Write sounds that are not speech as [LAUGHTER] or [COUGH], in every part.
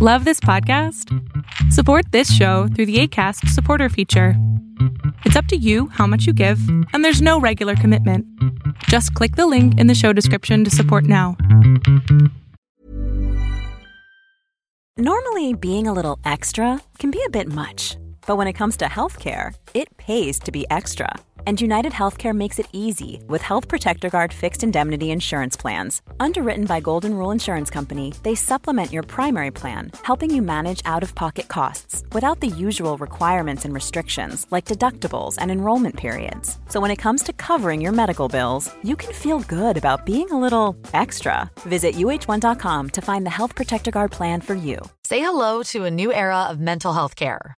Love this podcast? Support this show through the ACAST supporter feature. It's up to you how much you give, and there's no regular commitment. Just click the link in the show description to support now. Normally, being a little extra can be a bit much, but when it comes to healthcare, it pays to be extra. And United Healthcare makes it easy with Health Protector Guard fixed indemnity insurance plans. Underwritten by Golden Rule Insurance Company, they supplement your primary plan, helping you manage out of pocket costs without the usual requirements and restrictions like deductibles and enrollment periods. So when it comes to covering your medical bills, you can feel good about being a little extra. Visit uh1.com to find the Health Protector Guard plan for you. Say hello to a new era of mental health care.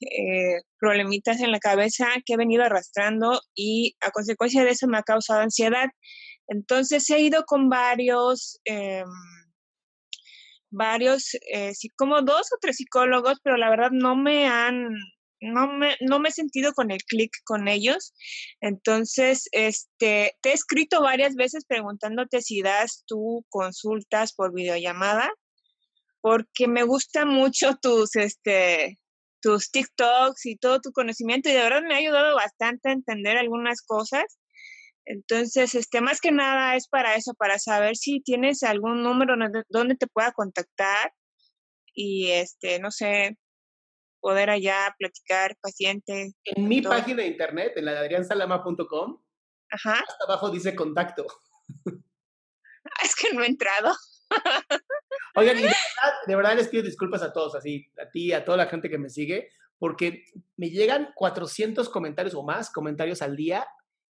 eh, problemitas en la cabeza que he venido arrastrando y a consecuencia de eso me ha causado ansiedad. Entonces he ido con varios, em, varios, eh, como dos o tres psicólogos, pero la verdad no me han, no me, no me he sentido con el clic con ellos. Entonces, este, te he escrito varias veces preguntándote si das tú consultas por videollamada, porque me gusta mucho tus, este, tus TikToks y todo tu conocimiento y de verdad me ha ayudado bastante a entender algunas cosas. Entonces, este, más que nada es para eso, para saber si tienes algún número donde te pueda contactar y, este, no sé, poder allá platicar paciente. En mi página de internet, en la de adriansalama.com, hasta abajo dice contacto. [LAUGHS] Es que no he entrado. [LAUGHS] Oigan, de verdad, les pido disculpas a todos, así, a ti, a toda la gente que me sigue, porque me llegan 400 comentarios o más comentarios al día.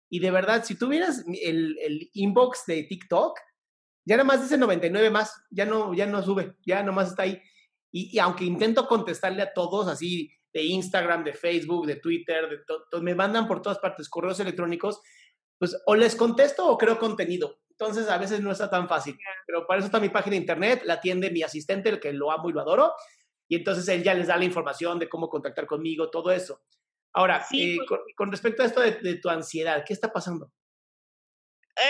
Y de verdad, si tuvieras el, el inbox de TikTok, ya nada más dice 99 más, ya no, ya no sube, ya nomás está ahí. Y, aunque intento contestarle a todos, así de Instagram, de Facebook, de Twitter, de me mandan por todas partes correos electrónicos, pues o les contesto o creo contenido. Entonces a veces no está tan fácil. Pero para eso está mi página de internet, la atiende mi asistente, el que lo amo y lo adoro. Y entonces él ya les da la información de cómo contactar conmigo, todo eso. Ahora, eh, con, respecto a esto de, tu ansiedad, ¿qué está pasando?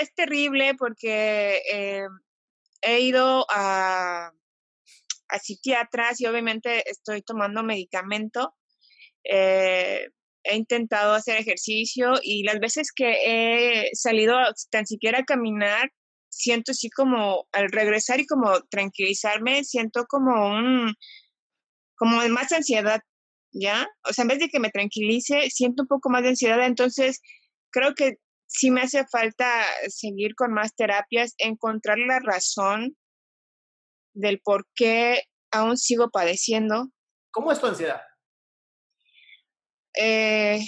Es terrible porque eh, he ido a, a psiquiatras y obviamente estoy tomando medicamento. Eh, he intentado hacer ejercicio y las veces que he salido tan siquiera a caminar, siento así como al regresar y como tranquilizarme, siento como un, como más ansiedad, ¿ya? O sea, en vez de que me tranquilice, siento un poco más de ansiedad, entonces creo que sí me hace falta seguir con más terapias, encontrar la razón del por qué aún sigo padeciendo. ¿Cómo es tu ansiedad? Eh,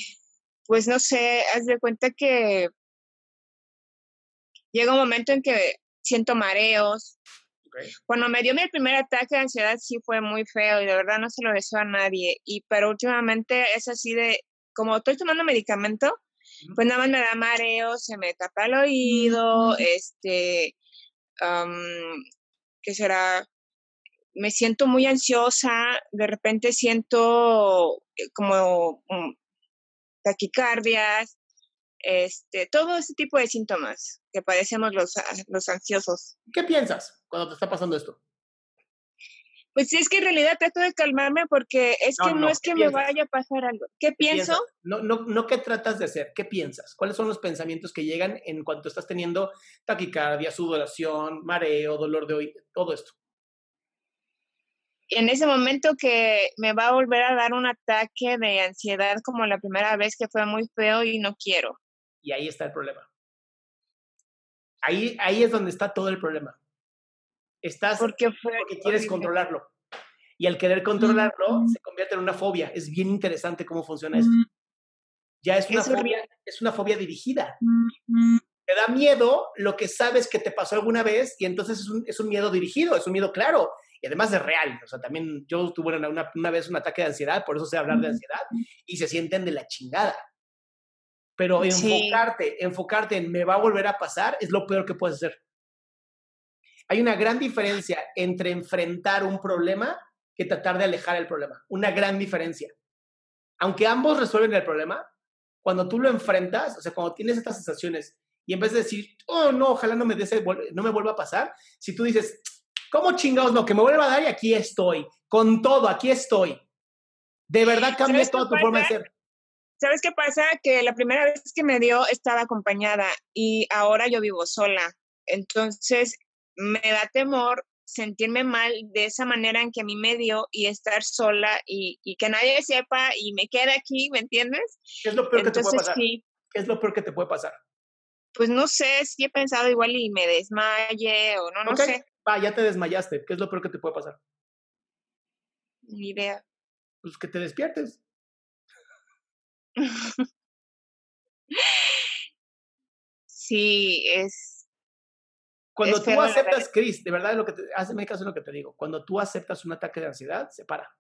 pues no sé, haz de cuenta que llega un momento en que siento mareos. Cuando me dio mi primer ataque de ansiedad sí fue muy feo y de verdad no se lo deseo a nadie. Y pero últimamente es así de, como estoy tomando medicamento, pues nada más me da mareos, se me tapa el oído, este, ¿qué será? Me siento muy ansiosa, de repente siento eh, como mm, taquicardias, este, todo ese tipo de síntomas que padecemos los, los ansiosos. ¿Qué piensas cuando te está pasando esto? Pues es que en realidad trato de calmarme porque es que no, es que me vaya a pasar algo. ¿Qué, pienso? No, no, no qué tratas de hacer, ¿qué piensas? ¿Cuáles son los pensamientos que llegan en cuanto estás teniendo taquicardia, sudoración, mareo, dolor de oído, todo esto? En ese momento que me va a volver a dar un ataque de ansiedad como la primera vez que fue muy feo y no quiero. Y ahí está el problema. Ahí, ahí es donde está todo el problema. Estás porque, quieres controlarlo. Y al querer controlarlo, se convierte en una fobia. Es bien interesante cómo funciona esto. Ya es una, fobia, es una fobia dirigida. Te da miedo lo que sabes que te pasó alguna vez y entonces es un, es un miedo dirigido, es un miedo claro y además de real. O sea, también yo tuve una, una, vez un ataque de ansiedad, por eso sé hablar de ansiedad, y se sienten de la chingada. Pero enfocarte, enfocarte en me va a volver a pasar es lo peor que puedes hacer. Hay una gran diferencia entre enfrentar un problema que tratar de alejar el problema. Una gran diferencia. Aunque ambos resuelven el problema, cuando tú lo enfrentas, o sea, cuando tienes estas sensaciones y en vez de decir, oh, no, ojalá no me, no me vuelva a pasar, si tú dices, ¿cómo chingados no? Que me vuelva a dar y aquí estoy, con todo, aquí estoy. De verdad cambia toda tu forma de ser. ¿Sabes qué pasa? Que la primera vez que me dio estaba acompañada y ahora yo vivo sola. Entonces, me da temor sentirme mal de esa manera en que a mí me dio y estar sola y, que nadie sepa y me quede aquí, ¿me entiendes? ¿Qué es lo peor que te puede pasar? ¿Qué es lo peor que te puede pasar? Pues no sé, si he pensado igual y me desmaye o no, no sé. Va, ya te desmayaste. ¿Qué es lo peor que te puede pasar? Ni idea. Pues que te despiertes. sí, es cuando tú aceptas, Chris, de verdad, lo que te, hazme caso en lo que te digo. Cuando tú aceptas un ataque de ansiedad, se para.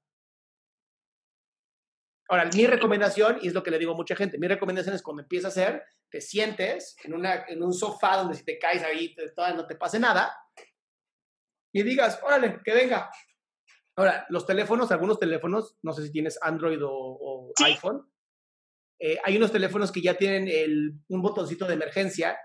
Ahora, mi recomendación, y es lo que le digo a mucha gente, mi recomendación es cuando empieza a hacer, te sientes en, una, en un sofá donde si te caes ahí todavía no te pase nada y digas, órale, que venga. Ahora, los teléfonos, algunos teléfonos, no sé si tienes Android o, iPhone, eh, hay unos teléfonos que ya tienen el, un botoncito de emergencia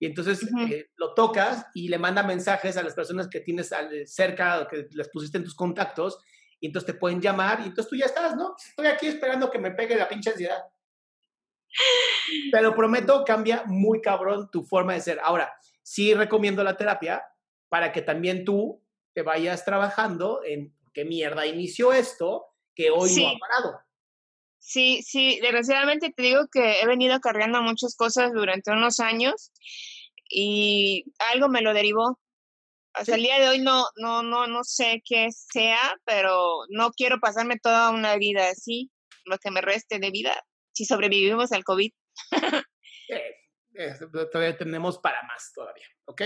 y entonces eh, lo tocas y le manda mensajes a las personas que tienes cerca o que les pusiste en tus contactos y entonces te pueden llamar y entonces tú ya estás, ¿no? Estoy aquí esperando que me pegue la pinche ansiedad. Te lo prometo, cambia muy cabrón tu forma de ser. Ahora, sí recomiendo la terapia para que también tú te vayas trabajando en qué mierda inició esto que hoy no ha parado. Sí, sí, desgraciadamente te digo que he venido cargando muchas cosas durante unos años y algo me lo derivó. Hasta el día de hoy no, no, no, no sé qué sea, pero no quiero pasarme toda una vida así, lo que me reste de vida, si sobrevivimos al COVID. Eh, eh, todavía tenemos para más todavía, ¿ok?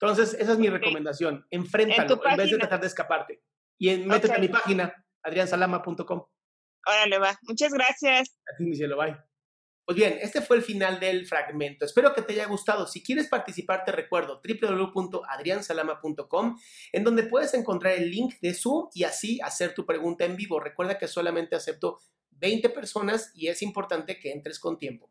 Entonces, esa es mi recomendación. Enfréntalo en, vez de tratar de escaparte. Y métete a mi página, adriansalama.com. Órale, va. Muchas gracias. A ti, mi cielo, bye. Pues bien, este fue el final del fragmento. Espero que te haya gustado. Si quieres participar, te recuerdo www.adriansalama.com, en donde puedes encontrar el link de Zoom y así hacer tu pregunta en vivo. Recuerda que solamente acepto 20 personas y es importante que entres con tiempo.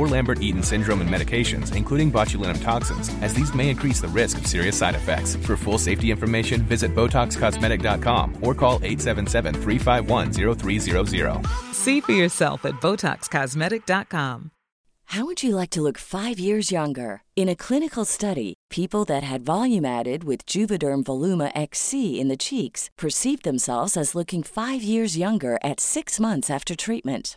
or Lambert Eaton syndrome and medications, including botulinum toxins, as these may increase the risk of serious side effects. For full safety information, visit BotoxCosmetic.com or call 877 351 0300. See for yourself at BotoxCosmetic.com. How would you like to look five years younger? In a clinical study, people that had volume added with Juvederm Voluma XC in the cheeks perceived themselves as looking five years younger at six months after treatment.